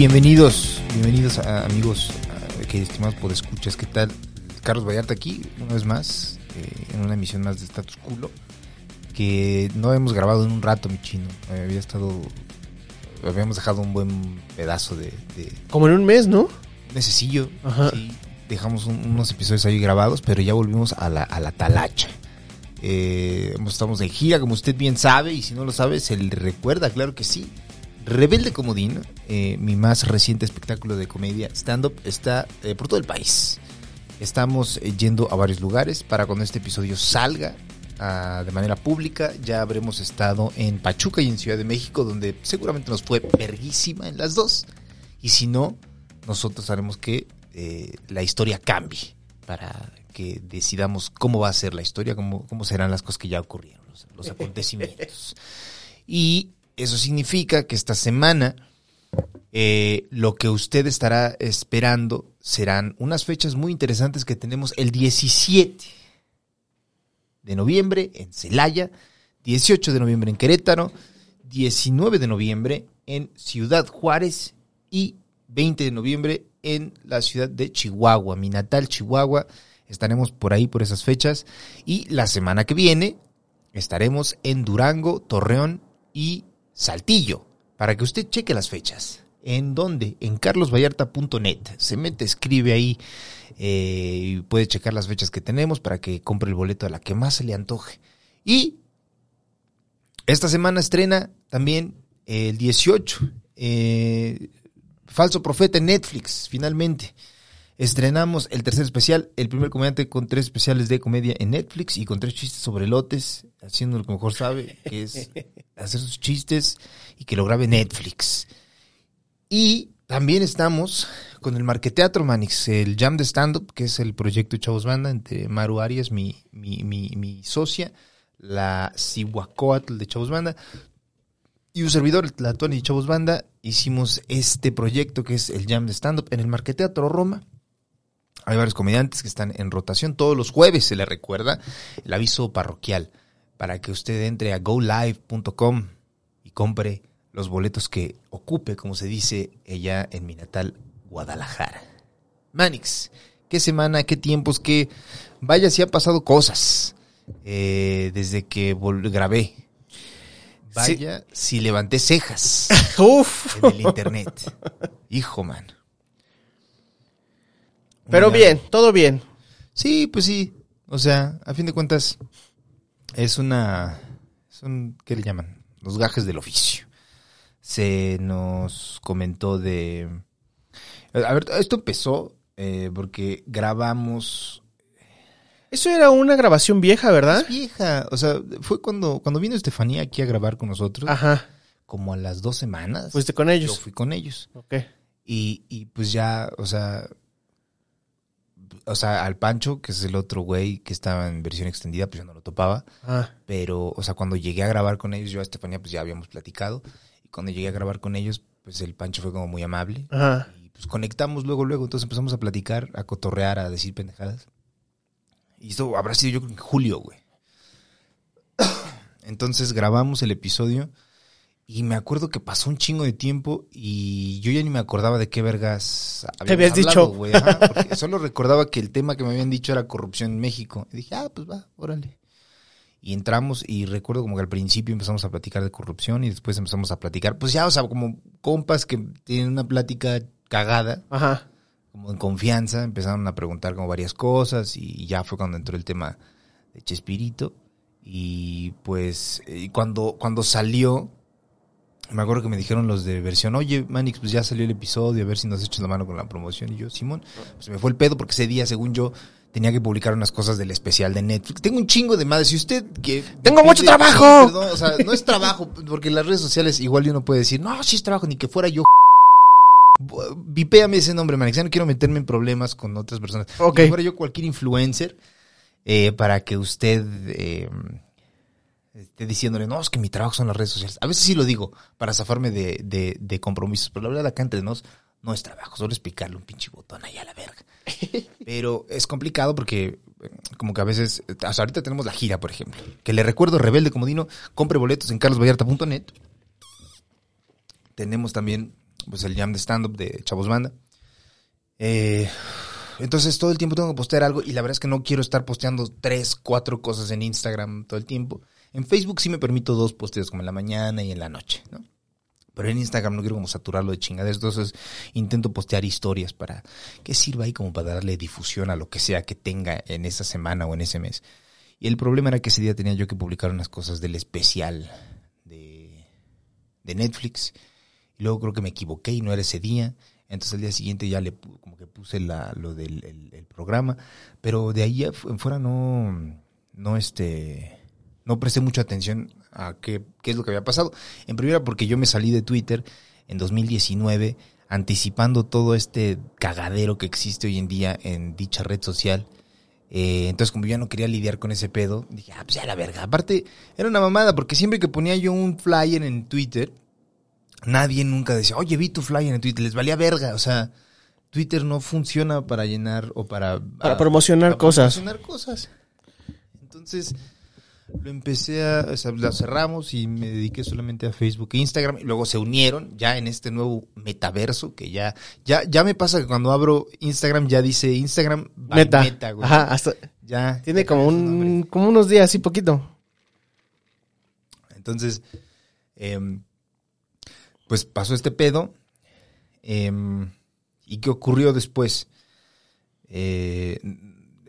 Bienvenidos, bienvenidos a, amigos, a, que estimados escuchas, ¿qué tal? Carlos Vallarta aquí, una vez más, eh, en una emisión más de Status Culo, que no hemos grabado en un rato, mi chino. Eh, había estado, habíamos dejado un buen pedazo de... Como en un mes, ¿no? Necesito, sí. Dejamos unos episodios ahí grabados, pero ya volvimos a la, a la talacha. Eh, estamos en gira, como usted bien sabe, y si no lo sabe, se le recuerda, claro que sí. Rebelde Comodín, eh, mi más reciente espectáculo de comedia stand-up, está eh, por todo el país. Estamos eh, yendo a varios lugares para cuando este episodio salga ah, de manera pública. Ya habremos estado en Pachuca y en Ciudad de México, donde seguramente nos fue perguísima en las dos. Y si no, nosotros haremos que la historia cambie para que decidamos cómo va a ser la historia, cómo, cómo serán las cosas que ya ocurrieron, los acontecimientos. Y eso significa que esta semana eh, lo que usted estará esperando serán unas fechas muy interesantes que tenemos el 17 de noviembre en Celaya, 18 de noviembre en Querétaro, 19 de noviembre en Ciudad Juárez y 20 de noviembre en la ciudad de Chihuahua, mi natal Chihuahua. Estaremos por ahí por esas fechas y la semana que viene estaremos en Durango, Torreón y Saltillo, para que usted cheque las fechas. ¿En dónde? En carlosvallarta.net. Se mete, escribe ahí eh, y puede checar las fechas que tenemos para que compre el boleto a la que más se le antoje. Y esta semana estrena también el 18, eh, Falso Profeta en Netflix, finalmente. Estrenamos el tercer especial, el primer comediante con tres especiales de comedia en Netflix y con tres chistes sobre lotes, haciendo lo que mejor sabe, que es hacer sus chistes y que lo grabe Netflix. Y también estamos con el Marqueteatro Manix, el Jam de Stand-Up, que es el proyecto Chavos Banda, entre Maru Arias, mi, mi, mi, socia, la Cihuacóatl de Chavos Banda, y un servidor, la Tony Chavos Banda, hicimos este proyecto que es el Jam de Stand-Up en el Marqueteatro Roma. Hay varios comediantes que están en rotación. Todos los jueves se le recuerda el aviso parroquial para que usted entre a golive.com y compre los boletos que ocupe, como se dice ella en mi natal Guadalajara. Manix, qué semana, qué tiempos, qué... Vaya, si han pasado cosas eh, desde que grabé. Vaya, si levanté cejas en el internet. Hijo, man. Pero bien, todo bien. Sí, pues sí. O sea, a fin de cuentas, es una. Son, ¿Qué le llaman? Los gajes del oficio. Se nos comentó de. A ver, esto empezó eh, porque grabamos. Eso era una grabación vieja, ¿verdad? Es vieja. O sea, fue cuando, cuando vino Estefanía aquí a grabar con nosotros. Ajá. Como a las dos semanas. ¿Fuiste con ellos? Yo fui con ellos. Ok. Y, y pues ya, o sea, o sea, al Pancho, que es el otro güey que estaba en versión extendida, pues yo no lo topaba. Ah. Pero, o sea, cuando llegué a grabar con ellos, yo a Estefanía, pues ya habíamos platicado. Y cuando llegué a grabar con ellos, pues el Pancho fue como muy amable. Ajá. Y pues conectamos luego, luego. Entonces empezamos a platicar, a cotorrear, a decir pendejadas. Y esto habrá sido yo creo en julio, güey. Entonces grabamos el episodio y me acuerdo que pasó un chingo de tiempo y yo ya ni me acordaba de qué vergas Te habías dicho. Güey, solo recordaba que el tema que me habían dicho era corrupción en México. Y dije, ah, pues va, órale. Y entramos y recuerdo como que al principio empezamos a platicar de corrupción y después empezamos a platicar, pues ya, o sea, como compas que tienen una plática cagada. Ajá. Como en confianza, empezaron a preguntar como varias cosas y ya fue cuando entró el tema de Chespirito. Y pues eh, cuando, cuando salió, me acuerdo que me dijeron los de versión, oye, Manix, pues ya salió el episodio, a ver si nos echas la mano con la promoción. Y yo, Simón, pues me fue el pedo porque ese día, según yo, tenía que publicar unas cosas del especial de Netflix. Tengo un chingo de madres. Si usted que... ¡Tengo mucho trabajo! o sea, no es trabajo, porque en las redes sociales igual uno puede decir, no, sí es trabajo, ni que fuera yo. Vipéame ese nombre, Manix. Ya no quiero meterme en problemas con otras personas. Ok. Si fuera yo cualquier influencer, eh, para que usted... Eh, esté diciéndole, no, es que mi trabajo son las redes sociales. A veces sí lo digo para zafarme de, de, compromisos, pero la verdad acá entre nos no es trabajo, solo es picarle un pinche botón ahí a la verga. Pero es complicado porque eh, como que a veces, hasta ahorita tenemos la gira, por ejemplo, que le recuerdo, Rebelde Comodino, compre boletos en carlosvallarta.net. Tenemos también pues el jam de stand-up de Chavos Banda. Eh, entonces todo el tiempo tengo que postear algo y la verdad es que no quiero estar posteando tres, cuatro cosas en Instagram todo el tiempo. En Facebook sí me permito dos posteos como en la mañana y en la noche, ¿no? Pero en Instagram no quiero como saturarlo de chingaderas, entonces intento postear historias para que sirva ahí como para darle difusión a lo que sea que tenga en esa semana o en ese mes. Y el problema era que ese día tenía yo que publicar unas cosas del especial de, de Netflix. Y luego creo que me equivoqué y no era ese día. Entonces al día siguiente ya le como que puse la, lo del el- el programa. Pero de ahí en fuera no, no este, no presté mucha atención a qué, qué es lo que había pasado. En primera porque yo me salí de Twitter en 2019 anticipando todo este cagadero que existe hoy en día en dicha red social. Eh, entonces, como yo ya no quería lidiar con ese pedo, dije, ah, pues ya la verga. Aparte, era una mamada, porque siempre que ponía yo un flyer en Twitter, nadie nunca decía, oye, vi tu flyer en Twitter, les valía verga. O sea, Twitter no funciona para llenar o para... Para promocionar para cosas. promocionar cosas. Entonces, lo empecé a, o sea, la cerramos y me dediqué solamente a Facebook e Instagram y luego se unieron ya en este nuevo metaverso que ya ya ya me pasa que cuando abro Instagram ya dice Instagram by Meta. güey. Ajá, hasta, Ya tiene como un, como unos días, así poquito. Entonces, em, pues pasó este pedo. em, ¿Y qué ocurrió después? Eh,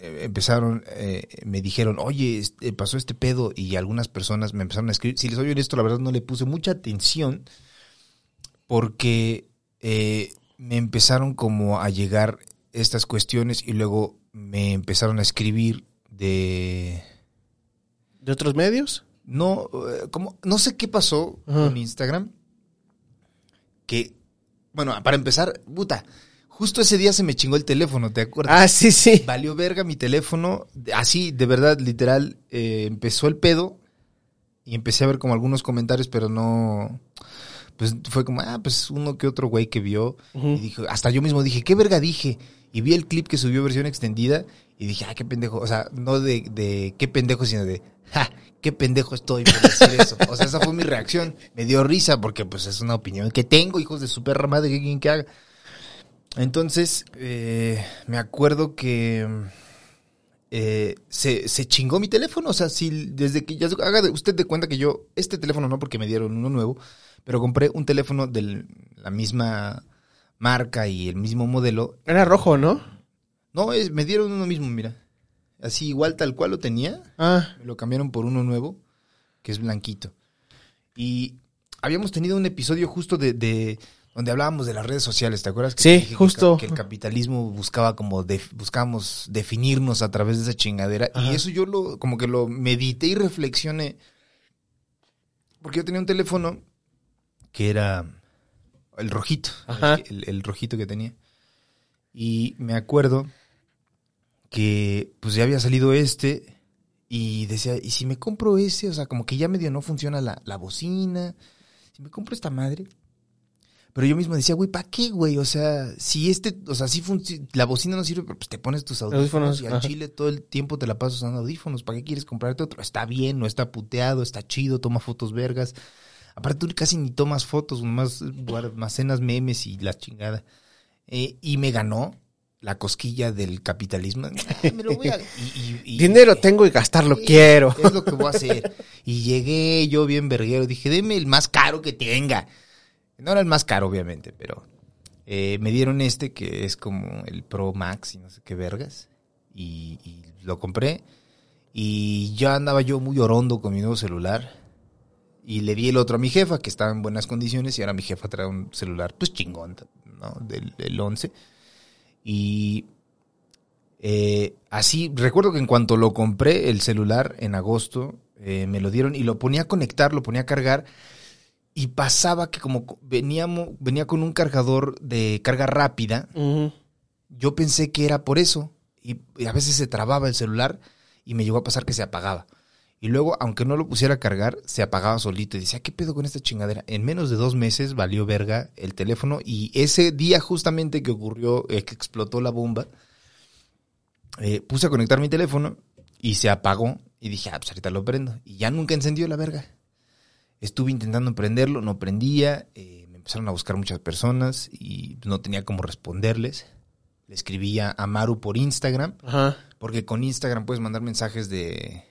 empezaron, eh, me dijeron, oye, este, pasó este pedo y algunas personas me empezaron a escribir. Si les soy honesto, la verdad no le puse mucha atención porque eh, me empezaron como a llegar estas cuestiones y luego me empezaron a escribir de... ¿De otros medios? No, eh, como, no sé qué pasó Ajá. con Instagram. Que, bueno, para empezar, puta, justo ese día se me chingó el teléfono, ¿te acuerdas? Ah, sí, sí. Valió verga mi teléfono, así, de verdad, literal, eh, empezó el pedo y empecé a ver como algunos comentarios, pero no, pues fue como, ah, pues uno que otro güey que vio y dijo, hasta yo mismo dije, ¿qué verga dije? Y vi el clip que subió versión extendida y dije, ah, qué pendejo, o sea, no de, de qué pendejo, sino de, ja, qué pendejo estoy por decir eso. O sea, esa fue mi reacción. Me dio risa porque pues es una opinión que tengo, hijos de su perra madre, que quien que haga. Entonces, eh, me acuerdo que eh, se, se chingó mi teléfono. O sea, si desde que ya haga usted de cuenta que yo, este teléfono no porque me dieron uno nuevo, pero compré un teléfono de la misma marca y el mismo modelo. Era rojo, ¿no? No, es, me dieron uno mismo, mira. Así igual tal cual lo tenía. Ah, Me lo cambiaron por uno nuevo, que es blanquito. Y habíamos tenido un episodio justo de, de- donde hablábamos de las redes sociales, ¿te acuerdas? Que Sí, dije justo. Que, el capitalismo buscaba como de, buscábamos definirnos a través de esa chingadera. Ajá. Y eso yo lo, como que lo medité y reflexioné. Porque yo tenía un teléfono que era el rojito, el, el- el rojito que tenía. Y me acuerdo que pues ya había salido este y decía, ¿y si me compro ese? O sea, como que ya medio no funciona la, la bocina. Si me compro esta madre. Pero yo mismo decía, güey, ¿para qué, güey? O sea, si este, o sea, si la bocina no sirve, pero pues te pones tus audífonos, Audífonos, y al ajá. chile todo el tiempo te la pasas usando audífonos. ¿Para qué quieres comprarte otro? Está bien, no está puteado, está chido, toma fotos vergas. Aparte tú casi ni tomas fotos, nomás guardas- almacenas memes y la chingada. Eh, y me ganó la cosquilla del capitalismo. Me lo voy a- y- y- y- dinero tengo y gastarlo quiero. Es lo que voy a hacer. Y llegué yo bien verguero. Dije, deme el más caro que tenga. No era el más caro, obviamente, pero eh, me dieron este que es como el Pro Max y no sé qué vergas. Y, lo compré. Y ya andaba yo muy orondo con mi nuevo celular. Y le di el otro a mi jefa, que estaba en buenas condiciones. Y ahora mi jefa trae un celular, pues chingón, ¿no? Del, del 11. Y eh, así, recuerdo que en cuanto lo compré, el celular en agosto, eh, me lo dieron y lo ponía a conectar, lo ponía a cargar. Y pasaba que como co- veníamos, venía con un cargador de carga rápida, yo pensé que era por eso. Y, y a veces se trababa el celular y me llegó a pasar que se apagaba. Y luego, aunque no lo pusiera a cargar, se apagaba solito. Y decía, ¿qué pedo con esta chingadera? En menos de dos meses valió verga el teléfono. Y ese día justamente que ocurrió, eh, que explotó la bomba, eh, puse a conectar mi teléfono y se apagó. Y dije, ah, pues ahorita lo prendo. Y ya nunca encendió la verga. Estuve intentando prenderlo, no prendía. eh, me empezaron a buscar muchas personas y no tenía cómo responderles. Le escribía a Maru por Instagram, Ajá. porque con Instagram puedes mandar mensajes de...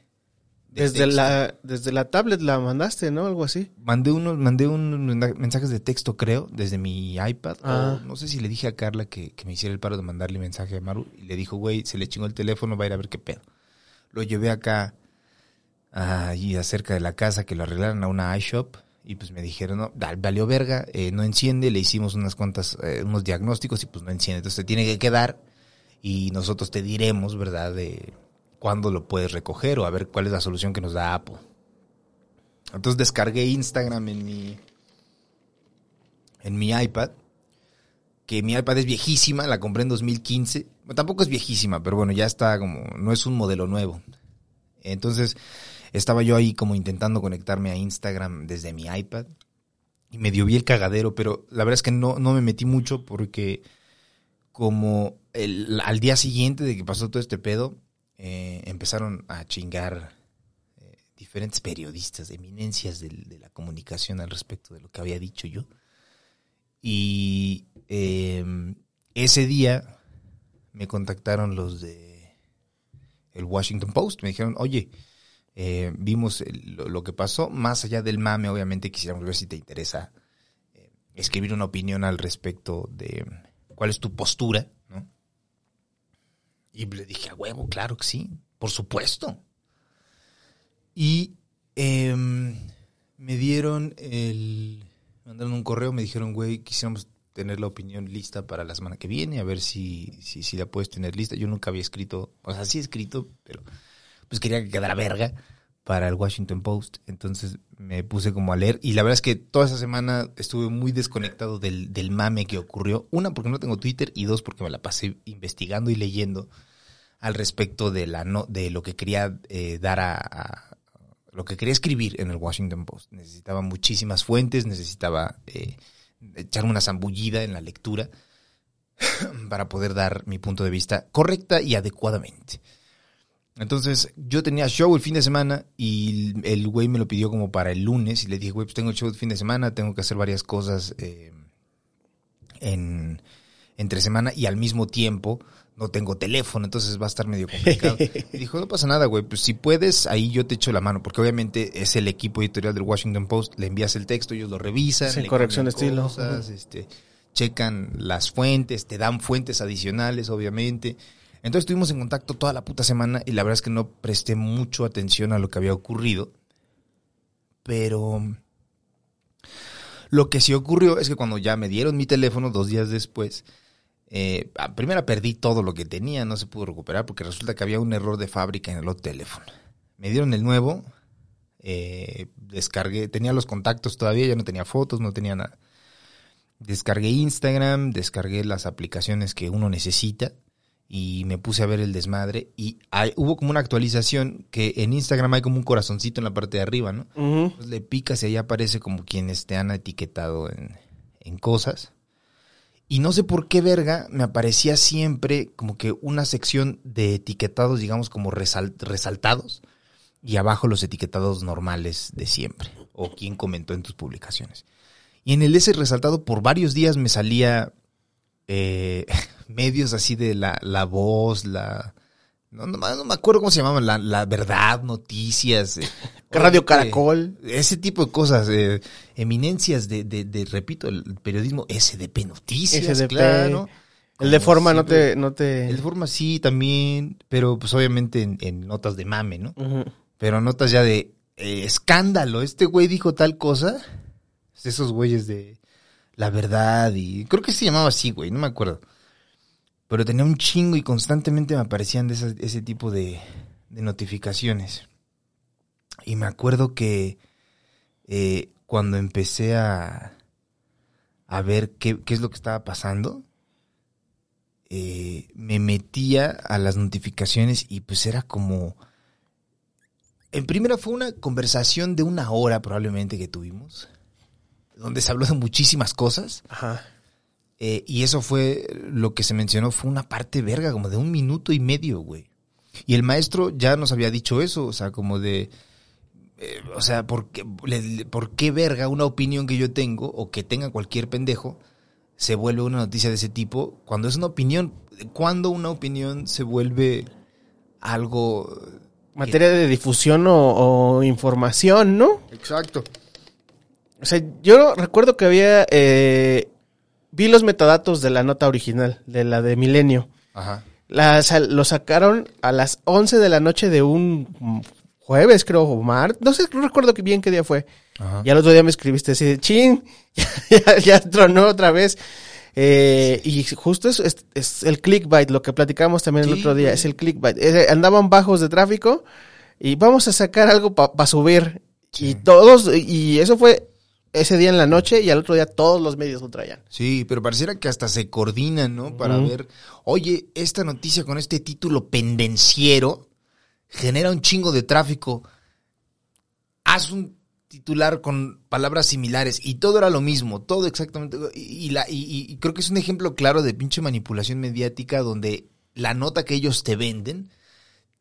de Desde texto. la, desde la tablet la mandaste, ¿no? Algo así. Mandé unos, mandé unos mensajes de texto, creo, desde mi iPad. Ah. O no sé si le dije a Carla que, que me hiciera el paro de mandarle mensaje a Maru. Y le dijo, güey, se le chingó el teléfono, va a ir a ver qué pedo. Lo llevé acá, allí acerca de la casa, que lo arreglaran a una iShop. Y pues me dijeron, no, valió verga, eh, no enciende. Le hicimos unas cuantas, eh, unos diagnósticos y pues no enciende. Entonces te tiene que quedar y nosotros te diremos, ¿verdad?, de cuándo lo puedes recoger o a ver cuál es la solución que nos da Apple. Entonces descargué Instagram en mi en mi iPad, que mi iPad es viejísima, la compré en 2015. Bueno, tampoco es viejísima, pero bueno, ya está como no es un modelo nuevo. Entonces, estaba yo ahí como intentando conectarme a Instagram desde mi iPad y medio vi el cagadero, pero la verdad es que no, no me metí mucho porque como el- al día siguiente de que pasó todo este pedo, eh, empezaron a chingar eh, diferentes periodistas, eminencias del- de la comunicación al respecto de lo que había dicho yo. Y eh, ese día me contactaron los de el Washington Post. Me dijeron, oye, eh, vimos lo, que pasó. Más allá del mame, obviamente quisiéramos ver si te interesa eh, escribir una opinión al respecto de cuál es tu postura, ¿no? Y le dije, a huevo, claro que sí, por supuesto. Y em, me dieron el... Mandaron un correo, me dijeron, güey, quisiéramos tener la opinión lista para la semana que viene, a ver si, si, si la puedes tener lista. Yo nunca había escrito, o sea, sí he escrito, pero pues quería que quedara verga para el Washington Post. Entonces me puse como a leer y la verdad es que toda esa semana estuve muy desconectado del, del mame que ocurrió. Una, porque no tengo Twitter y dos, porque me la pasé investigando y leyendo al respecto de, la no, de lo que quería eh, dar a, lo que quería escribir en el Washington Post. Necesitaba muchísimas fuentes, necesitaba eh, echarme una zambullida en la lectura para poder dar mi punto de vista correcta y adecuadamente. Entonces, yo tenía show el fin de semana y el güey me lo pidió como para el lunes y le dije, güey, pues tengo el show el fin de semana, tengo que hacer varias cosas eh, en, entre semana y al mismo tiempo no tengo teléfono, entonces va a estar medio complicado. Y dijo, no pasa nada, güey, pues si puedes, ahí yo te echo la mano, porque obviamente es el equipo editorial del Washington Post, le envías el texto, ellos lo revisan, le corrección de estilo. cosas, este, checan las fuentes, te dan fuentes adicionales, obviamente. Entonces estuvimos en contacto toda la puta semana y la verdad es que no presté mucho atención a lo que había ocurrido. Pero lo que sí ocurrió es que cuando ya me dieron mi teléfono dos días después, eh, a- primero perdí todo lo que tenía, no se pudo recuperar porque resulta que había un error de fábrica en el otro teléfono. Me dieron el nuevo, eh, descargué, tenía los contactos todavía, ya no tenía fotos, no tenía nada. Descargué Instagram, descargué las aplicaciones que uno necesita y me puse a ver el desmadre y hay- hubo como una actualización que en Instagram hay como un corazoncito en la parte de arriba, ¿no? Entonces le picas y ahí aparece como quienes te han etiquetado en, en cosas. Y no sé por qué verga me aparecía siempre como que una sección de etiquetados, digamos, como resal- resaltados. Y abajo los etiquetados normales de siempre. O quien comentó en tus publicaciones. Y en el ese resaltado por varios días me salía eh, medios así de la, la voz, la... No, no, no me acuerdo cómo se llamaban, la, la verdad, noticias. eh, Radio eh, Caracol. ese tipo de cosas, eh, eminencias de, de, de, repito, el periodismo SDP Noticias, SDP. claro. El de forma no te, no te. El de forma sí también, pero pues obviamente en, en notas de mame, ¿no? Pero notas ya de eh, escándalo, este güey dijo tal cosa. Esos güeyes de la verdad y creo que se llamaba así, güey, no me acuerdo. Pero tenía un chingo y constantemente me aparecían ese tipo de, notificaciones. Y me acuerdo que eh, cuando empecé a, a ver qué, qué es lo que estaba pasando, eh, me metía a las notificaciones y pues era como... En primera fue una conversación de una hora probablemente que tuvimos, donde se habló de muchísimas cosas. Ajá. Eh, y eso fue lo que se mencionó, fue una parte verga, como de un minuto y medio, güey. Y el maestro ya nos había dicho eso, o sea, como de... eh, o sea, ¿por qué, le- ¿por qué verga una opinión que yo tengo o que tenga cualquier pendejo se vuelve una noticia de ese tipo cuando es una opinión? ¿Cuándo una opinión se vuelve algo... Materia de difusión o, o información, ¿no? Exacto. O sea, yo recuerdo que había... eh, vi los metadatos de la nota original, de la de Milenio. Ajá. La, lo sacaron a las 11 de la noche de un jueves, creo, o martes. No sé, no recuerdo bien qué día fue. Ajá. Y al otro día me escribiste así de chin, ya, ya tronó otra vez. Eh, y justo es, es, es el clickbait, lo que platicamos también el otro día, es el clickbait. Eh, andaban bajos de tráfico y vamos a sacar algo para subir. Y todos, y eso fue ese día en la noche y al otro día todos los medios lo traían. Sí, pero pareciera que hasta se coordinan, ¿no? Para ver, oye, esta noticia con este título pendenciero genera un chingo de tráfico. Haz un titular con palabras similares y todo era lo mismo, todo exactamente. Y, y la, y, y creo que es un ejemplo claro de pinche manipulación mediática donde la nota que ellos te venden,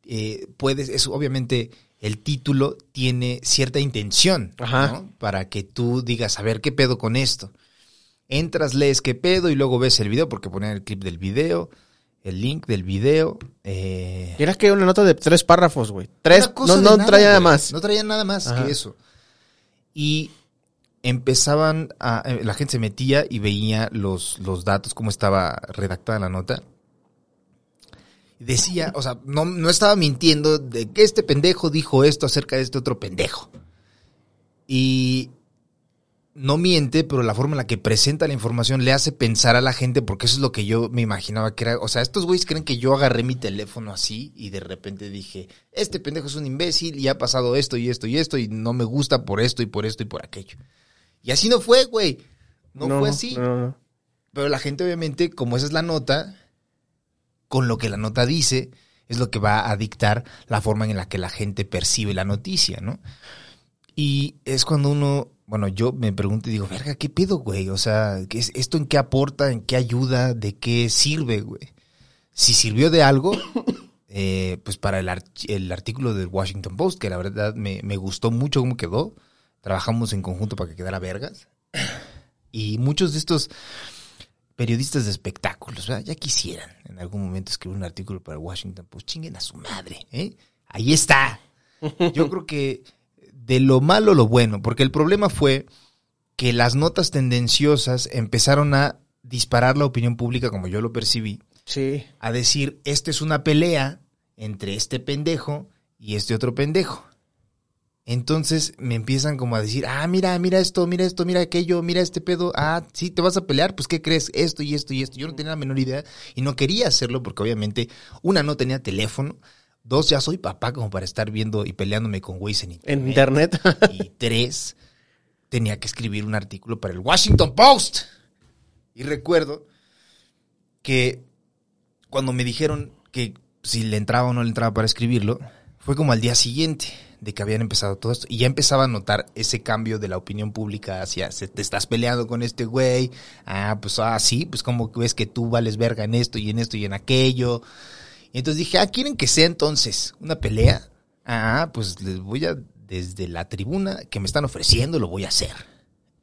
eh, puedes, es obviamente el título tiene cierta intención. Para que tú digas, a ver, ¿qué pedo con esto? Entras, lees qué pedo y luego ves el video, porque ponen el clip del video, el link del video. Eh, era que una nota de tres párrafos, güey. Tres, no, no nada, traía nada más. No traía nada más Ajá. que eso. Y empezaban a. eh, La gente se metía y veía los, los datos, cómo estaba redactada la nota. Decía, o sea, no, no estaba mintiendo de que este pendejo dijo esto acerca de este otro pendejo. Y no miente, pero la forma en la que presenta la información le hace pensar a la gente, porque eso es lo que yo me imaginaba que era. O sea, estos güeyes creen que yo agarré mi teléfono así y de repente dije, este pendejo es un imbécil y ha pasado esto y esto y esto y no me gusta por esto y por esto y por aquello. Y así no fue, güey. No, fue así. no, no. Pero la gente, obviamente, como esa es la nota, con lo que la nota dice, es lo que va a dictar la forma en la que la gente percibe la noticia, ¿no? Y es cuando uno, bueno, yo me pregunto y digo, verga, ¿qué pedo, güey? O sea, ¿qué es, ¿esto en qué aporta, en qué ayuda, de qué sirve, güey? Si sirvió de algo, eh, pues para el, ar- el artículo del Washington Post, que la verdad me, me gustó mucho cómo quedó. Trabajamos en conjunto para que quedara vergas. Y muchos de estos periodistas de espectáculos, ¿verdad? ya quisieran en algún momento escribir un artículo para Washington Post. Chinguen a su madre, ¿eh? Ahí está. Yo creo que de lo malo lo bueno, porque el problema fue que las notas tendenciosas empezaron a disparar la opinión pública, como yo lo percibí, Sí. a decir, esta es una pelea entre este pendejo y este otro pendejo. Entonces me empiezan como a decir, ah, mira, mira esto, mira esto, mira aquello, mira este pedo, ah, sí, te vas a pelear, pues ¿qué crees? Esto y esto y esto. Yo no tenía la menor idea y no quería hacerlo porque obviamente, una, no tenía teléfono, dos, ya soy papá como para estar viendo y peleándome con güeyes en En internet. internet. Y tres, tenía que escribir un artículo para el Washington Post. Y recuerdo que cuando me dijeron que si le entraba o no le entraba para escribirlo, fue como al día siguiente de que habían empezado todo esto. Y ya empezaba a notar ese cambio de la opinión pública hacia, te estás peleando con este güey. Ah, pues ah, sí, pues como ves que tú vales verga en esto y en esto y en aquello. Y entonces dije, ah, ¿quieren que sea entonces una pelea? Ah, pues les voy a, desde la tribuna que me están ofreciendo, lo voy a hacer.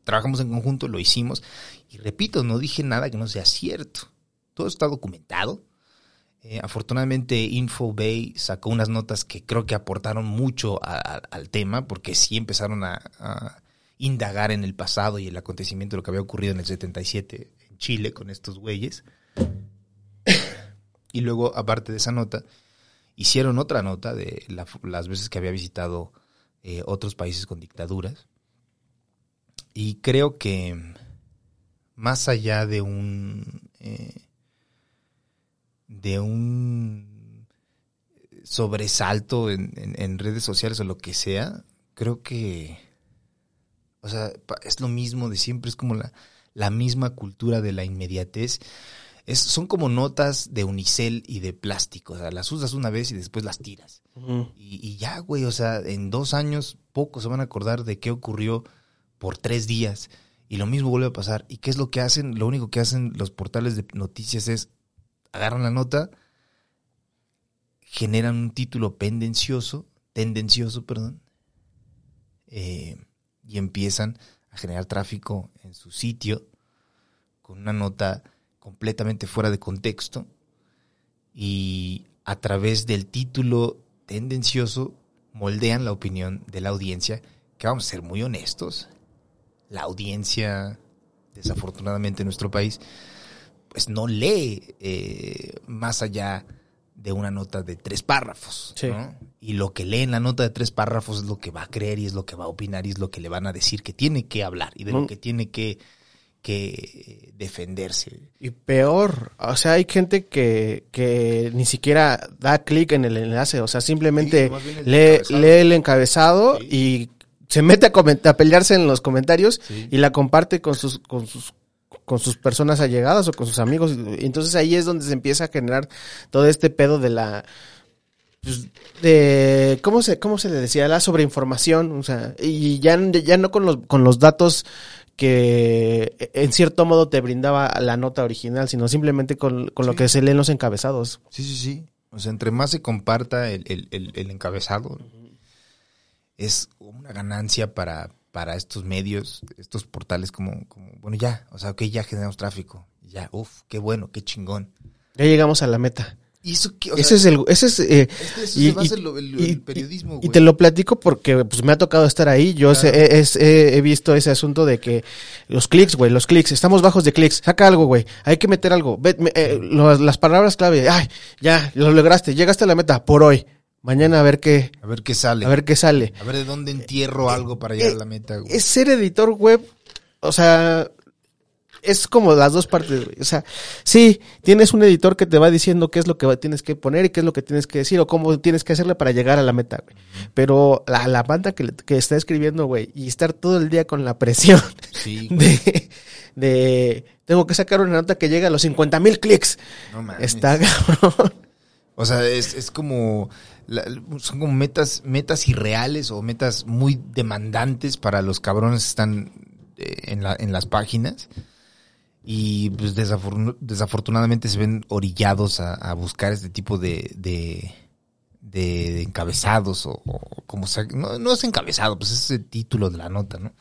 Trabajamos en conjunto, lo hicimos. Y repito, no dije nada que no sea cierto. Todo está documentado. Eh, afortunadamente Infobay sacó unas notas que creo que aportaron mucho al tema, porque sí empezaron a, indagar en el pasado y el acontecimiento de lo que había ocurrido en el 77 en Chile con estos güeyes. Y luego, aparte de esa nota, hicieron otra nota de la- las veces que había visitado eh, otros países con dictaduras. Y creo que más allá de un eh, de un sobresalto en, en- en redes sociales o lo que sea, creo que o sea, es lo mismo de siempre, es como la, la misma cultura de la inmediatez. Es, son como notas de unicel y de plástico, o sea, las usas una vez y después las tiras. Y, y ya, güey, o sea, en dos años pocos se van a acordar de qué ocurrió por tres días. Y lo mismo vuelve a pasar. ¿Y qué es lo que hacen? Lo único que hacen los portales de noticias es agarran la nota, generan un título pendencioso, tendencioso, perdón, eh, y empiezan a generar tráfico en su sitio con una nota completamente fuera de contexto y a través del título tendencioso moldean la opinión de la audiencia, que vamos a ser muy honestos, la audiencia, desafortunadamente en nuestro país, pues no lee eh, más allá de una nota de tres párrafos. Sí. ¿no? Y lo que lee en la nota de tres párrafos es lo que va a creer y es lo que va a opinar y es lo que le van a decir que tiene que hablar y de Mm. lo que tiene que, que defenderse. Y peor, o sea, hay gente que, que ni siquiera da clic en el enlace, o sea, simplemente Sí, el lee, encabezado. lee el encabezado Sí. y se mete a, a pelearse en los comentarios Sí. y la comparte con sus, con sus con sus personas allegadas o con sus amigos. Entonces ahí es donde se empieza a generar todo este pedo de la pues, de cómo se cómo se le decía la sobreinformación, o sea, y ya ya no con los con los datos que en cierto modo te brindaba la nota original, sino simplemente con, con lo que se lee en los encabezados. Sí, sí, sí. O sea, entre más se comparta el, el- el- el encabezado, es una ganancia para, para estos medios, estos portales como, como, bueno, ya, o sea, ok, ya generamos tráfico. Ya, uff, qué bueno, qué chingón. Ya llegamos a la meta. Y eso que, o ese sea, es el ese es eh, este- eso y- se basa y- el, y- el periodismo, y te lo platico porque pues me ha tocado estar ahí. Yo sé- Claro. he, es- he- he visto ese asunto de que los clics, güey, los clics, estamos bajos de clics. Saca algo, güey. Hay que meter algo. Ve- me- eh, lo- las palabras clave. Ay, ya, lo lograste. Llegaste a la meta por hoy. Mañana a ver qué, A ver qué sale. a ver qué sale. A ver de dónde entierro algo para llegar eh, a la meta, güey. Es ser editor web, o sea, es como las dos partes, güey. O sea, sí, tienes un editor que te va diciendo qué es lo que tienes que poner y qué es lo que tienes que decir o cómo tienes que hacerle para llegar a la meta, güey. Pero la, la banda que, que está escribiendo, güey, y estar todo el día con la presión Sí, de, de tengo que sacar una nota que llegue a los 50 mil clics. no mames. Está cabrón. O sea, es, es como. Son como metas, metas irreales o metas muy demandantes para los cabrones que están eh, en, la, en las páginas. Y pues desafortun- desafortunadamente se ven orillados a, buscar este tipo de, de, encabezados o, o como sea. No, no es encabezado, pues es el título de la nota, ¿no?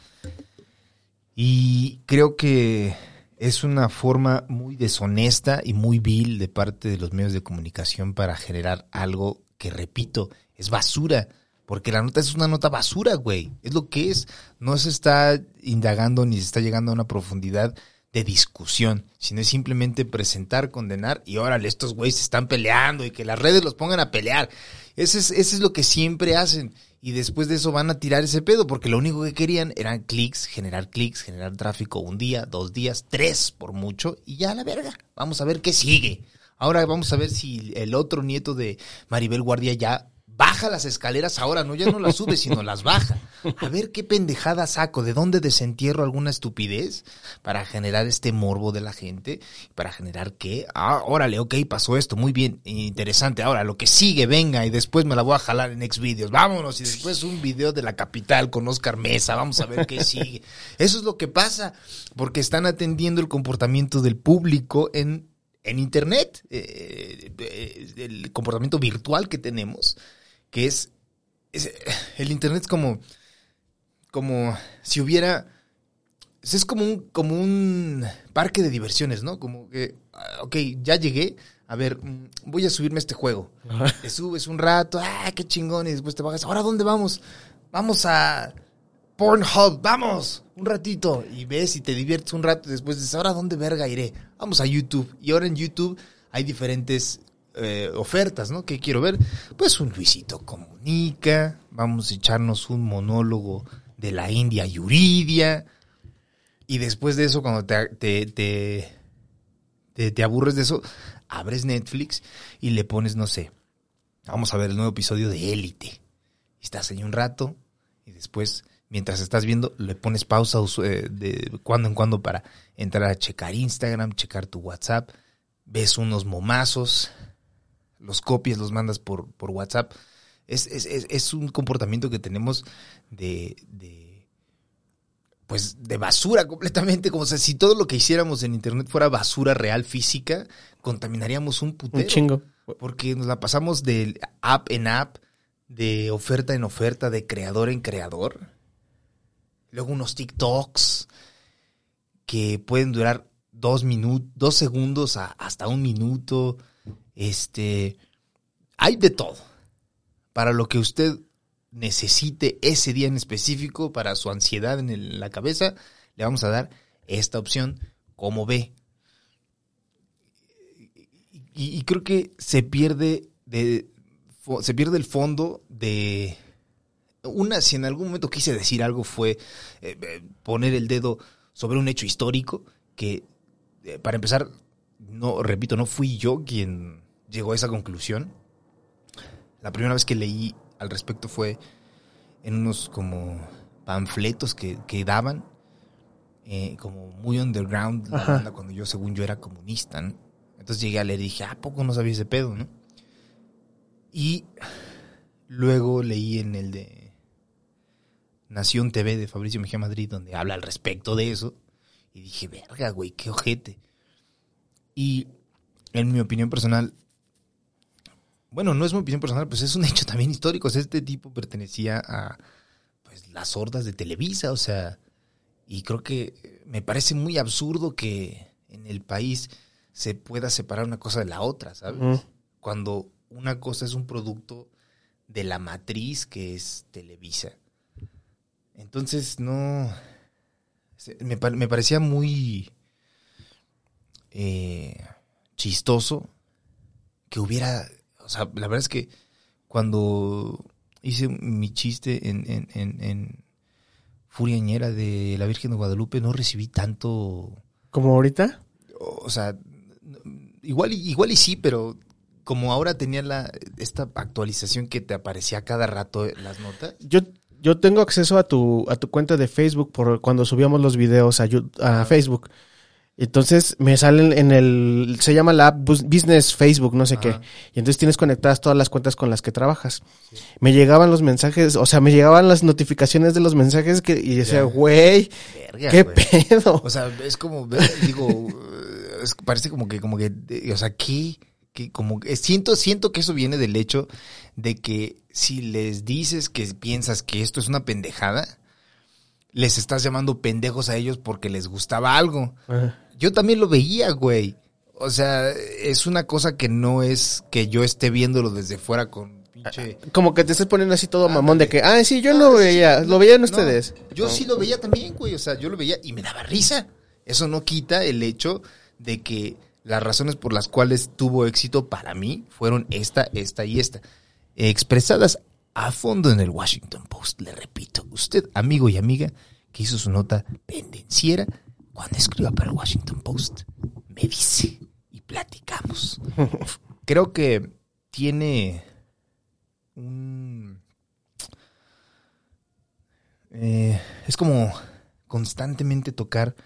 Y creo que es una forma muy deshonesta y muy vil de parte de los medios de comunicación para generar algo que, repito, es basura. Porque la nota es una nota basura, güey. Es lo que es. No se está indagando ni se está llegando a una profundidad de discusión, sino es simplemente presentar, condenar y órale, estos güeyes se están peleando y que las redes los pongan a pelear. Ese es, ese es lo que siempre hacen. Y después de eso van a tirar ese pedo, porque lo único que querían eran clics, generar clics, generar tráfico un día, dos días, tres por mucho, y ya a la verga. Vamos a ver qué sigue. Ahora vamos a ver si el otro nieto de Maribel Guardia ya baja las escaleras ahora, no ya no las sube, sino las baja. A ver qué pendejada saco, de dónde desentierro alguna estupidez para generar este morbo de la gente, para generar que, ah, órale, ok, pasó esto, muy bien, interesante. Ahora lo que sigue, venga, y después me la voy a jalar en Xvideos, vámonos, y después un video de la capital con Oscar Mesa, vamos a ver qué sigue. Eso es lo que pasa, porque están atendiendo el comportamiento del público en, en internet, eh, eh, el comportamiento virtual que tenemos que es, es- el internet es como como si hubiera es como un como un parque de diversiones, ¿no? Como que ah, ok, ya llegué, a ver, mm, voy a subirme a este juego. Te subes un rato, ah, qué chingón y después te bajas. ¿Ahora dónde vamos? Vamos a Pornhub, vamos, un ratito y ves y te diviertes un rato y después dices, ¿ahora dónde verga iré? Vamos a YouTube. Y ahora en YouTube hay diferentes eh, ofertas, ¿no? ¿Qué quiero ver? Pues un Luisito Comunica, vamos a echarnos un monólogo de la India Yuridia. Y después de eso, cuando te, te, te, te, aburres de eso, abres Netflix y le pones, no sé, vamos a ver el nuevo episodio de Élite. Estás ahí un rato y después, mientras estás viendo, le pones pausa eh, de cuando en cuando para entrar a checar Instagram, checar tu WhatsApp, ves unos momazos, los copias, los mandas por, por WhatsApp. Es, es, es, es un comportamiento que tenemos de, de, pues, de basura completamente. Como sea, si todo lo que hiciéramos en Internet fuera basura real, física, contaminaríamos un putero. Un chingo. Porque nos la pasamos de app en app, de oferta en oferta, de creador en creador. Luego unos TikToks que pueden durar dos minutos, dos segundos a- hasta un minuto. Este, hay de todo. Para lo que usted necesite ese día en específico, para su ansiedad en la cabeza, le vamos a dar esta opción, como ve. Y, creo que se pierde se pierde el fondo de una si en algún momento quise decir algo fue eh, eh, poner el dedo sobre un hecho histórico que eh, para empezar no repito no fui yo quien llegó a esa conclusión la primera vez que leí al respecto fue en unos como panfletos que, que daban eh, como muy underground la banda cuando yo según yo era comunista ¿no? entonces llegué a leer y dije ¿a poco no sabía ese pedo? ¿no? y luego leí en el de Nación TV de Fabricio Mejía Madrid donde habla al respecto de eso y dije verga güey qué ojete y en mi opinión personal bueno, no es mi opinión personal, pues es un hecho también histórico. O sea, este tipo pertenecía a pues, las hordas de Televisa, o sea, y creo que me parece muy absurdo que en el país se pueda separar una cosa de la otra, ¿sabes? Cuando una cosa es un producto de la matriz que es Televisa. Entonces, no. Me, me parecía muy eh, chistoso que hubiera. O sea, la verdad es que cuando hice mi chiste en, en, en, en Furiañera de la Virgen de Guadalupe, no recibí tanto. Como ahorita. O sea, igual, y- igual y sí, pero como ahora tenía la, esta actualización que te aparecía cada rato las notas. Yo, yo tengo acceso a tu, a tu cuenta de Facebook por cuando subíamos los videos a, a Facebook. Entonces me salen en el, se llama la app Bus- Business Facebook, no sé Ajá. qué. Y entonces tienes conectadas todas las cuentas con las que trabajas. Me llegaban los mensajes, o sea, me llegaban las notificaciones de los mensajes que, y decía, güey, qué pedo. O sea, es como, digo, es- parece como que, como que, eh, o sea, ¿qué? Que como siento, siento que eso viene del hecho de que si les dices que piensas que esto es una pendejada, les estás llamando pendejos a ellos porque les gustaba algo. Ajá. Yo también lo veía, güey. O sea, es una cosa que no es que yo esté viéndolo desde fuera con pinche... Como que te estés poniendo así todo mamón de que, ah, sí, yo Ah, lo veía, lo veían no, ustedes. yo sí lo veía también, güey. O sea, yo lo veía y me daba risa. Eso no quita el hecho de que las razones por las cuales tuvo éxito para mí fueron esta, esta y esta. Expresadas a fondo en el Washington Post, le repito. Usted, amigo y amiga, que hizo su nota pendenciera, cuando escriba para el Washington Post, me dice y platicamos. Creo que tiene un eh, es como constantemente tocar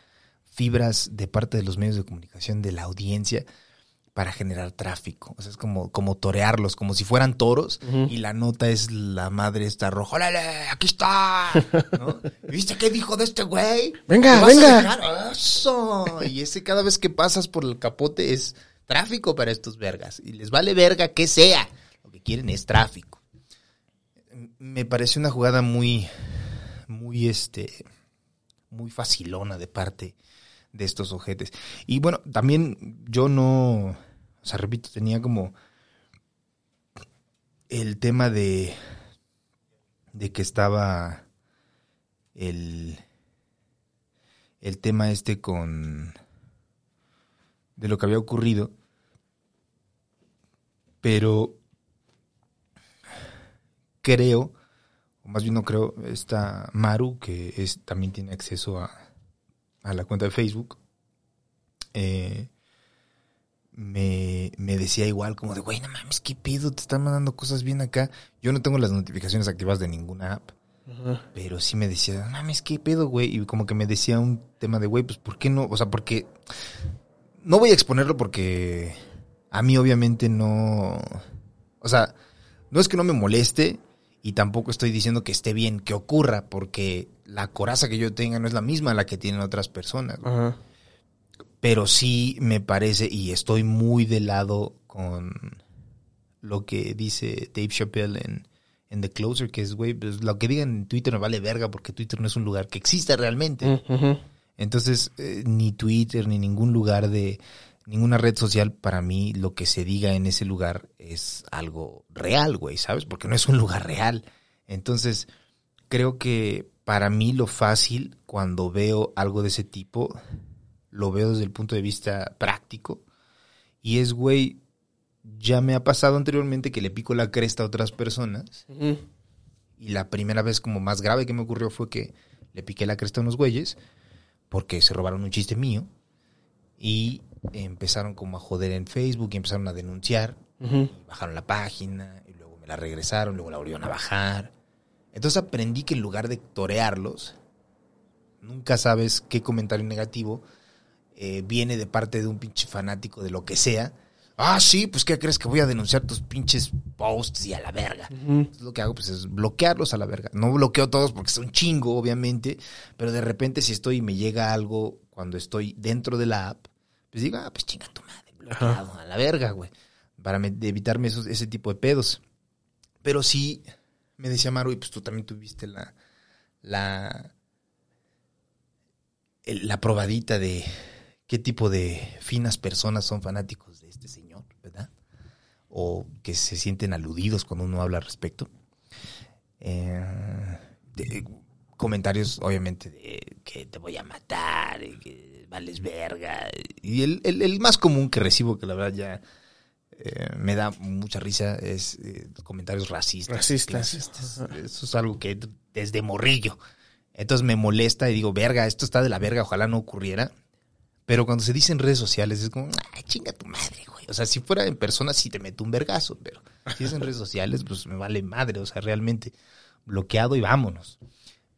fibras de parte de los medios de comunicación, de la audiencia, para generar tráfico. O sea, es como, como torearlos, como si fueran toros, y la nota es la madre esta roja. ¡Órale, aquí está! ¿No? ¿Viste qué dijo de este güey? Venga, ¿Te vas a venga. ¡Eso! Y ese cada vez que pasas por el capote es tráfico para estos vergas. Y les vale verga que sea. Lo que quieren es tráfico. Me parece una jugada muy, muy este, muy facilona de parte de estos ojetes. Y bueno, también yo no, o sea, repito, tenía como el tema de, de que estaba el, el tema este con, de lo que había ocurrido, pero creo, o más bien no creo, esta Maru, que es, también tiene acceso a, a la cuenta de Facebook, eh, me, me decía igual como de, güey, no mames, ¿qué pedo? Te están mandando cosas bien acá. Yo no tengo las notificaciones activadas de ninguna app, pero sí me decía, no mames, ¿qué pedo, güey? Y como que me decía un tema de, güey, pues, ¿por qué no? O sea, porque... No voy a exponerlo porque a mí obviamente no... O sea, no es que no me moleste y tampoco estoy diciendo que esté bien que ocurra porque la coraza que yo tenga no es la misma a la que tienen otras personas. Ajá. Pero sí me parece y estoy muy de lado con lo que dice Dave Chappelle en, en The Closer, que es, güey, pues lo que digan en Twitter me vale verga porque Twitter no es un lugar que existe realmente. Entonces, eh, ni Twitter, ni ningún lugar de, ninguna red social, para mí, lo que se diga en ese lugar es algo real, güey, ¿sabes? Porque no es un lugar real. Entonces, creo que para mí lo fácil, cuando veo algo de ese tipo, lo veo desde el punto de vista práctico. Y es, güey, ya me ha pasado anteriormente que le pico la cresta a otras personas. Y la primera vez como más grave que me ocurrió fue que le piqué la cresta a unos güeyes porque se robaron un chiste mío y empezaron como a joder en Facebook y empezaron a denunciar bajaron la página y luego me la regresaron, luego la volvieron a bajar. Entonces aprendí que en lugar de torearlos, nunca sabes qué comentario negativo eh, viene de parte de un pinche fanático de lo que sea. Ah, sí, pues ¿qué crees que voy a denunciar tus pinches posts y a la verga? Entonces, lo que hago pues es bloquearlos a la verga. No bloqueo todos porque son chingo, obviamente, pero de repente si estoy y me llega algo cuando estoy dentro de la app, pues digo, ah, pues chinga tu madre, bloqueado a la verga, güey, para me- evitarme esos- ese tipo de pedos. Pero sí, me decía Maru, y pues tú también tuviste la, la, el- la probadita de qué tipo de finas personas son fanáticos de este señor, ¿verdad? O que se sienten aludidos cuando uno habla al respecto. Eh, de- comentarios, obviamente, de que te voy a matar, y que vales verga. Y el, el- el más común que recibo, que la verdad ya eh, me da mucha risa, es eh, comentarios racistas. Racistas. clasistas. Eso es algo que desde morrillo. Entonces me molesta y digo, verga, esto está de la verga, ojalá no ocurriera. Pero cuando se dice en redes sociales es como, ay, chinga tu madre, güey. O sea, si fuera en persona sí te meto un vergazo, pero si es en redes sociales, pues me vale madre. O sea, realmente bloqueado y vámonos.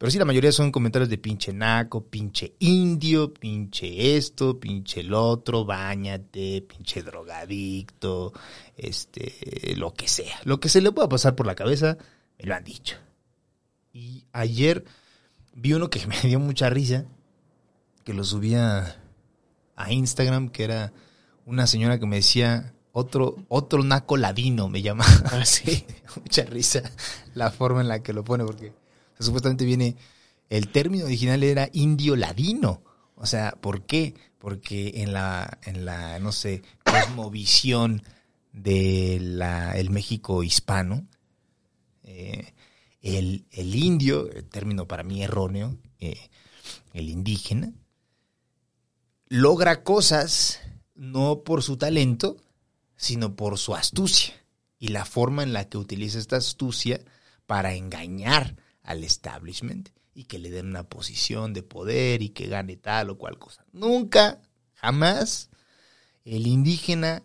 Pero sí, la mayoría son comentarios de pinche naco, pinche indio, pinche esto, pinche el otro, bañate, pinche drogadicto, este, lo que sea. Lo que se le pueda pasar por la cabeza, me lo han dicho. Y ayer vi uno que me dio mucha risa, que lo subía a Instagram, que era una señora que me decía, otro, otro naco ladino me llama. Ah, sí. mucha risa la forma en la que lo pone, porque supuestamente viene, el término original era indio ladino. O sea, ¿por qué? Porque en la, en la, no sé, cosmovisión de la, el México hispano, eh, el, el indio, el término para mí erróneo, eh, el indígena, logra cosas no por su talento, sino por su astucia y la forma en la que utiliza esta astucia para engañar al establishment y que le den una posición de poder y que gane tal o cual cosa. Nunca, jamás, el indígena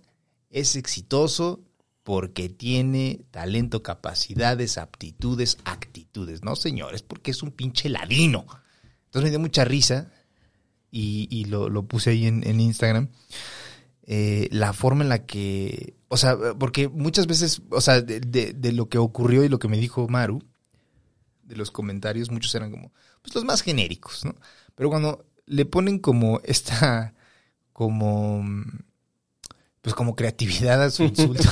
es exitoso porque tiene talento, capacidades, aptitudes, actitudes. No, señores, porque es un pinche ladino. Entonces me dio mucha risa y, y lo, puse ahí en, en Instagram. Eh, la forma en la que, o sea, porque muchas veces, o sea, de- de lo que ocurrió y lo que me dijo Maru, de los comentarios, muchos eran como, pues los más genéricos, ¿no? Pero cuando le ponen como esta, como, pues como creatividad a su insulto,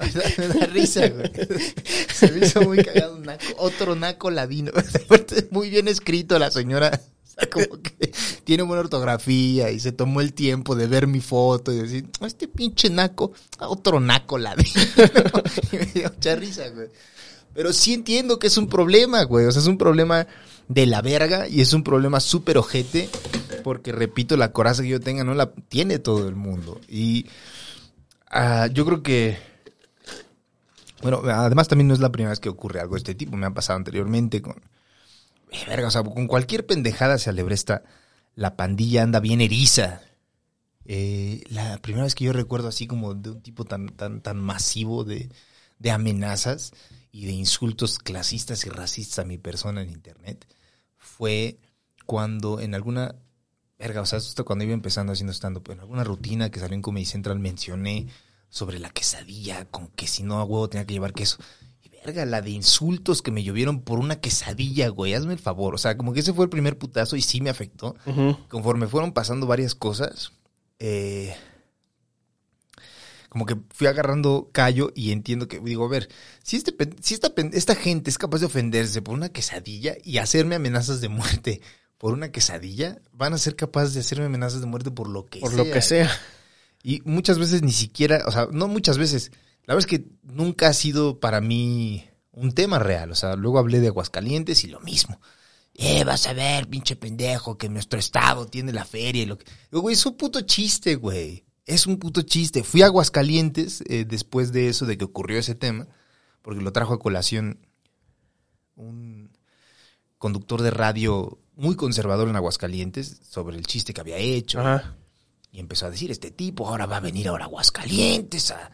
me, da, me da risa, güey. Se me hizo muy cagado un naco, otro naco ladino. Muy bien escrito la señora. O sea, como que tiene buena ortografía y se tomó el tiempo de ver mi foto y decir, "Ah, este pinche naco, otro naco ladino. y me dio mucha risa, güey. Pero sí entiendo que es un problema, güey. O sea, es un problema de la verga y es un problema súper ojete. Porque, repito, la coraza que yo tenga no la tiene todo el mundo. Y ah, yo creo que. Bueno, además también no es la primera vez que ocurre algo de este tipo. Me ha pasado anteriormente con. eh, verga, o sea, con cualquier pendejada se alebresta. La pandilla anda bien eriza. Eh, la primera vez que yo recuerdo así como de un tipo tan, tan, tan masivo de, de amenazas y de insultos clasistas y racistas a mi persona en internet fue cuando en alguna verga, o sea, esto cuando iba empezando haciendo stand-up, en alguna rutina que salió en Comedy Central mencioné sobre la quesadilla, con que si no a huevo tenía que llevar queso. Y verga, la de insultos que me llovieron por una quesadilla, güey, hazme el favor. O sea, como que ese fue el primer putazo y sí me afectó. Conforme fueron pasando varias cosas, eh, como que fui agarrando callo y entiendo que, digo, a ver, si, este, si esta, esta gente es capaz de ofenderse por una quesadilla y hacerme amenazas de muerte por una quesadilla, van a ser capaces de hacerme amenazas de muerte por lo que Por sea. lo que sea. Y muchas veces ni siquiera, o sea, no muchas veces, la verdad es que nunca ha sido para mí un tema real. O sea, luego hablé de Aguascalientes y lo mismo. Eh, vas a ver, pinche pendejo, que nuestro estado tiene la feria y lo que... Güey, es un puto chiste, güey. Es un puto chiste. Fui a Aguascalientes eh, después de eso, de que ocurrió ese tema, porque lo trajo a colación un conductor de radio muy conservador en Aguascalientes sobre el chiste que había hecho. Ajá. Y empezó a decir, este tipo ahora va a venir ahora a Aguascalientes. a-".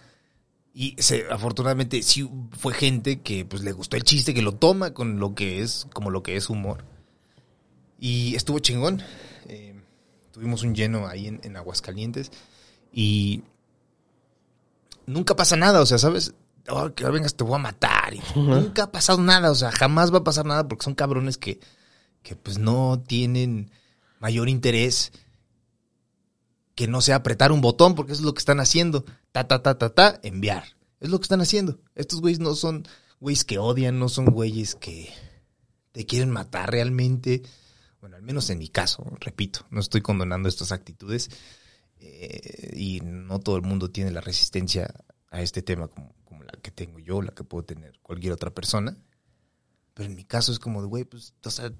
Y se, afortunadamente sí fue gente que pues le gustó el chiste, que lo toma con lo que es, como lo que es humor. Y estuvo chingón. Eh, tuvimos un lleno ahí en, en Aguascalientes. Y nunca pasa nada, o sea, ¿sabes? Oh, que ahora vengas, te voy a matar. Y Nunca ha pasado nada, o sea, jamás va a pasar nada porque son cabrones que, que pues no tienen mayor interés que no sea apretar un botón, porque eso es lo que están haciendo. Ta, ta, ta, ta, ta, enviar. Es lo que están haciendo. Estos güeyes no son güeyes que odian, no son güeyes que te quieren matar realmente. Bueno, al menos en mi caso, repito, no estoy condonando estas actitudes. Eh, y no todo el mundo tiene la resistencia a este tema como, como la que tengo yo, la que puedo tener cualquier otra persona. Pero en mi caso es como de, güey, pues, o sea,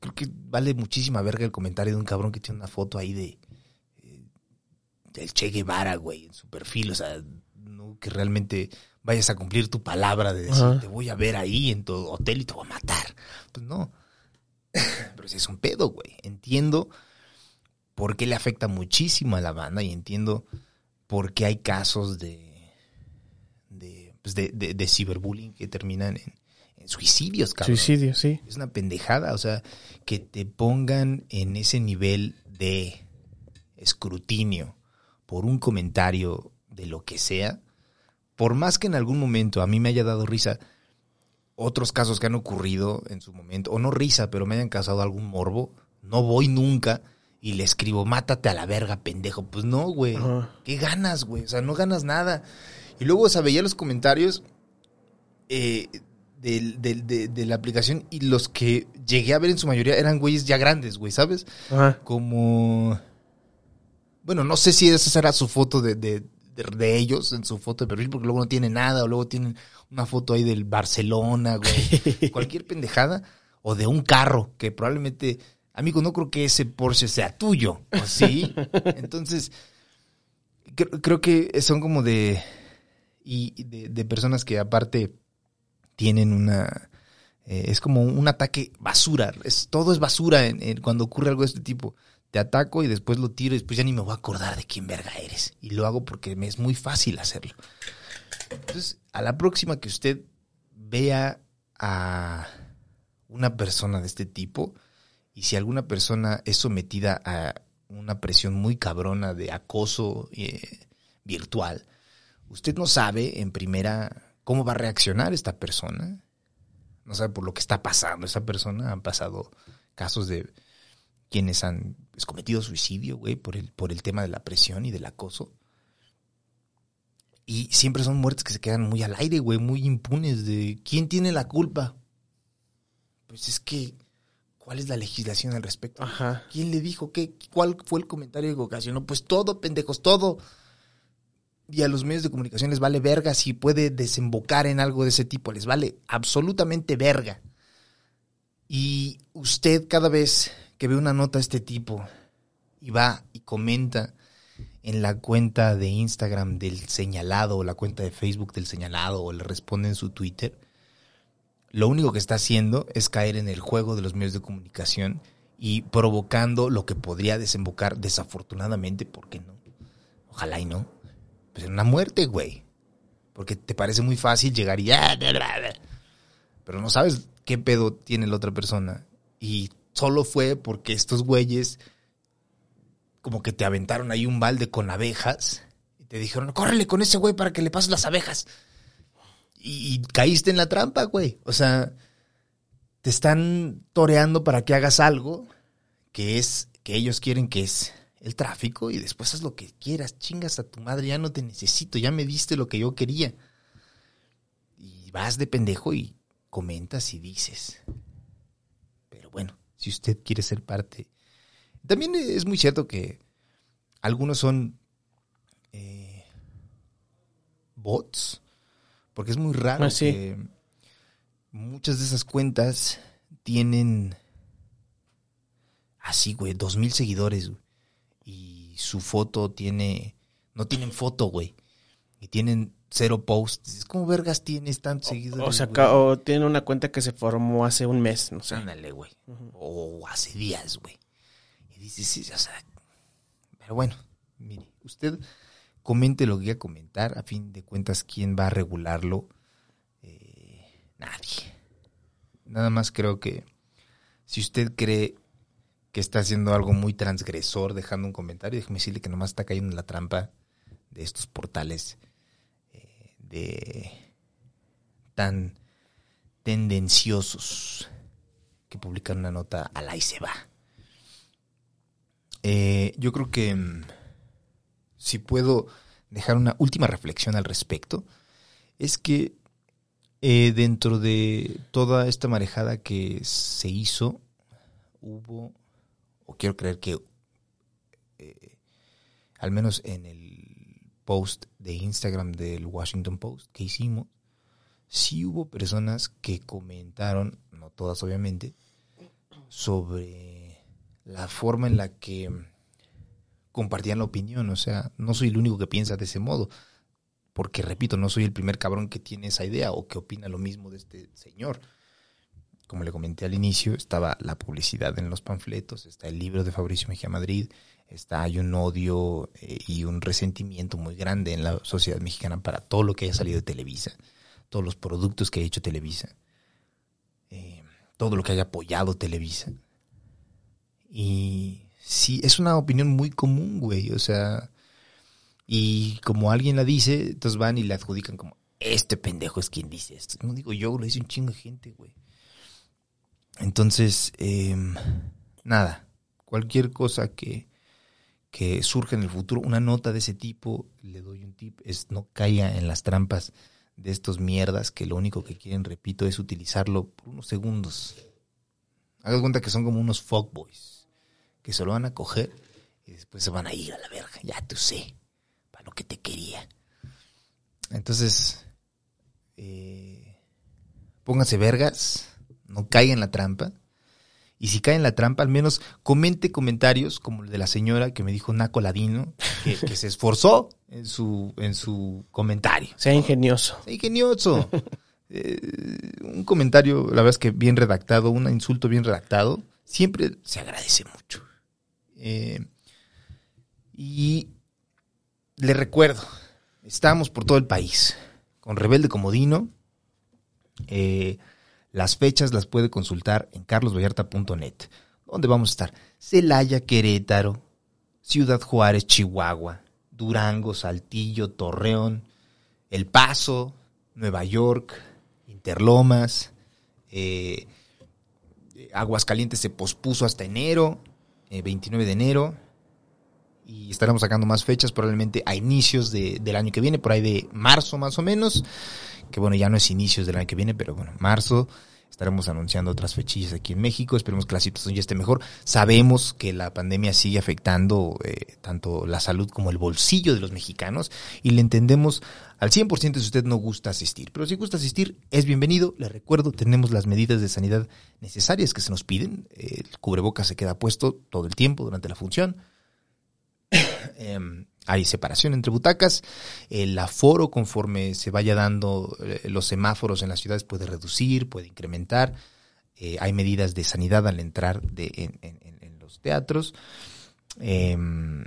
creo que vale muchísima verga el comentario de un cabrón que tiene una foto ahí de eh, del Che Guevara, güey, en su perfil, o sea, no que realmente vayas a cumplir tu palabra de decir, Ajá. te voy a ver ahí en tu hotel y te voy a matar. Pues no. Pero si es un pedo, güey. Entiendo por qué le afecta muchísimo a la banda y entiendo por qué hay casos de de, pues de, de- de ciberbullying que terminan en, en suicidios, cabrón. Suicidio, sí. Es una pendejada, o sea, que te pongan en ese nivel de escrutinio por un comentario de lo que sea, por más que en algún momento a mí me haya dado risa, otros casos que han ocurrido en su momento, o no risa, pero me hayan causado algún morbo, no voy nunca y le escribo, mátate a la verga, pendejo. Pues no, güey. Ajá. ¿Qué ganas, güey? O sea, no ganas nada. Y luego, o sea, veía los comentarios eh, del- del- de, de la aplicación y los que llegué a ver en su mayoría eran güeyes ya grandes, güey, ¿sabes? Ajá. Como... Bueno, no sé si esa era su foto de, de, de- de ellos, en su foto de perfil, porque luego no tiene nada, o luego tienen una foto ahí del Barcelona, güey. Cualquier pendejada. O de un carro, que probablemente... Amigo, no creo que ese Porsche sea tuyo, ¿o sí? Entonces, creo, creo que son como de... Y y de, de personas que aparte tienen una... eh, es como un ataque basura. Es, todo es basura en- en cuando ocurre algo de este tipo. Te ataco y después lo tiro y después ya ni me voy a acordar de quién verga eres. Y lo hago porque me es muy fácil hacerlo. Entonces, a la próxima que usted vea a una persona de este tipo, y si alguna persona es sometida a una presión muy cabrona de acoso eh, virtual, usted no sabe en primera cómo va a reaccionar esta persona. No sabe por lo que está pasando esa persona. Han pasado casos de quienes han pues, cometido suicidio, güey, por el, por el tema de la presión y del acoso. Y siempre son muertes que se quedan muy al aire, güey, muy impunes de quién tiene la culpa. Pues es que, ¿cuál es la legislación al respecto? Ajá. ¿Quién le dijo qué? ¿Cuál fue el comentario que ocasionó? Pues todo, pendejos, todo. Y a los medios de comunicación les vale verga si puede desembocar en algo de ese tipo. Les vale absolutamente verga. Y usted cada vez que ve una nota de este tipo y va y comenta en la cuenta de Instagram del señalado o la cuenta de Facebook del señalado o le responde en su Twitter, lo único que está haciendo es caer en el juego de los medios de comunicación y provocando lo que podría desembocar desafortunadamente, ¿por qué no? Ojalá y no. Pues en una muerte, güey. Porque te parece muy fácil llegar y... "Ah, bla, bla, bla". Pero no sabes qué pedo tiene la otra persona. Y solo fue porque estos güeyes como que te aventaron ahí un balde con abejas y te dijeron, córrele con ese güey para que le pases las abejas. Y, caíste en la trampa, güey. O sea, te están toreando para que hagas algo que es, que ellos quieren que es el tráfico y después haz lo que quieras, chingas a tu madre, ya no te necesito, ya me diste lo que yo quería. Y vas de pendejo y comentas y dices. Pero bueno, si usted quiere ser parte. También es muy cierto que algunos son eh, bots, porque es muy raro Ah, sí. que muchas de esas cuentas tienen así, güey, dos mil seguidores, güey. Y su foto tiene, no tienen foto, güey. Y tienen cero posts. ¿Cómo vergas tienes tantos seguidores? O sea, güey? o tiene una cuenta que se formó hace un mes, no sé. Ándale, güey. O hace días, güey. Y dices, sí, o sea. Pero bueno, mire, usted comente lo que quiera comentar. A fin de cuentas, ¿quién va a regularlo? Eh, nadie. Nada más creo que si usted cree que está haciendo algo muy transgresor dejando un comentario, déjeme decirle que nomás está cayendo en la trampa de estos portales eh, de tan tendenciosos que publican una nota al ahí se va. Eh, yo creo que mm, si puedo dejar una última reflexión al respecto, es que eh, dentro de toda esta marejada que se hizo, hubo, o quiero creer que, eh, al menos en el post de Instagram del Washington Post que hicimos, sí hubo personas que comentaron, no todas obviamente, sobre la forma en la que compartían la opinión. O sea, no soy el único que piensa de ese modo. Porque, repito, no soy el primer cabrón que tiene esa idea o que opina lo mismo de este señor. Como le comenté al inicio, estaba la publicidad en los panfletos, está el libro de Fabricio Mejía Madrid, está hay un odio eh, y un resentimiento muy grande en la sociedad mexicana para todo lo que haya salido de Televisa, todos los productos que ha hecho Televisa, eh, todo lo que haya apoyado Televisa. Y sí, es una opinión muy común, güey. O sea, y como alguien la dice, entonces van y le adjudican como, este pendejo es quien dice esto. No digo yo, lo dice un chingo de gente, güey. Entonces, eh, nada, cualquier cosa que, que surja en el futuro, una nota de ese tipo, le doy un tip, es no caiga en las trampas de estos mierdas que lo único que quieren, repito, es utilizarlo por unos segundos. Hagas cuenta que son como unos fuckboys, que se lo van a coger y después se van a ir a la verga, ya tú sé, para lo que te quería. Entonces, eh, pónganse vergas, no caigan en la trampa. Y si cae en la trampa, al menos comente comentarios como el de la señora que me dijo Naco Ladino, que, que se esforzó en su, en su comentario. Sea ingenioso. Sea ingenioso. Eh, un comentario, la verdad es que bien redactado, un insulto bien redactado, siempre se agradece mucho. Eh, y le recuerdo, estamos por todo el país, con Rebelde Comodino. Eh, las fechas las puede consultar en carlosvallarta.net, donde vamos a estar Celaya, Querétaro, Ciudad Juárez, Chihuahua, Durango, Saltillo, Torreón, El Paso, Nueva York, Interlomas, eh, Aguascalientes se pospuso hasta enero, eh, 29 de enero, y estaremos sacando más fechas probablemente a inicios de- del año que viene, por ahí de marzo más o menos, que bueno, ya no es inicios del año que viene, pero bueno, marzo estaremos anunciando otras fechillas aquí en México, esperemos que la situación ya esté mejor. Sabemos que la pandemia sigue afectando eh, tanto la salud como el bolsillo de los mexicanos y le entendemos al 100% si usted no gusta asistir, pero si gusta asistir es bienvenido, le recuerdo, tenemos las medidas de sanidad necesarias que se nos piden, el cubreboca se queda puesto todo el tiempo durante la función. Em, hay separación entre butacas, el aforo conforme se vaya dando eh, los semáforos en las ciudades puede reducir, puede incrementar, Eh, hay medidas de sanidad al entrar en los teatros. Em,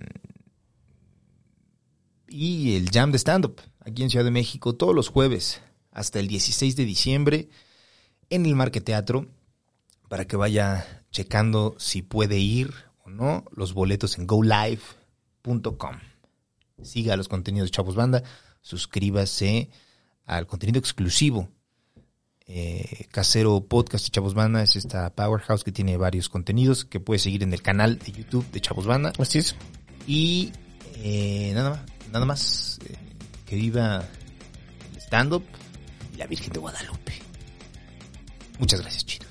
y el jam de stand-up aquí en Ciudad de México todos los jueves hasta el 16 de diciembre en el Marque Teatro para que vaya checando si puede ir o no los boletos en golive.com. Siga los contenidos de Chavos Banda, suscríbase al contenido exclusivo. Eh, Casero Podcast de Chavos Banda es esta powerhouse que tiene varios contenidos que puede seguir en el canal de YouTube de Chavos Banda. Así es. Y eh, nada más, nada más. eh, que viva el stand-up y la Virgen de Guadalupe. Muchas gracias, Chino.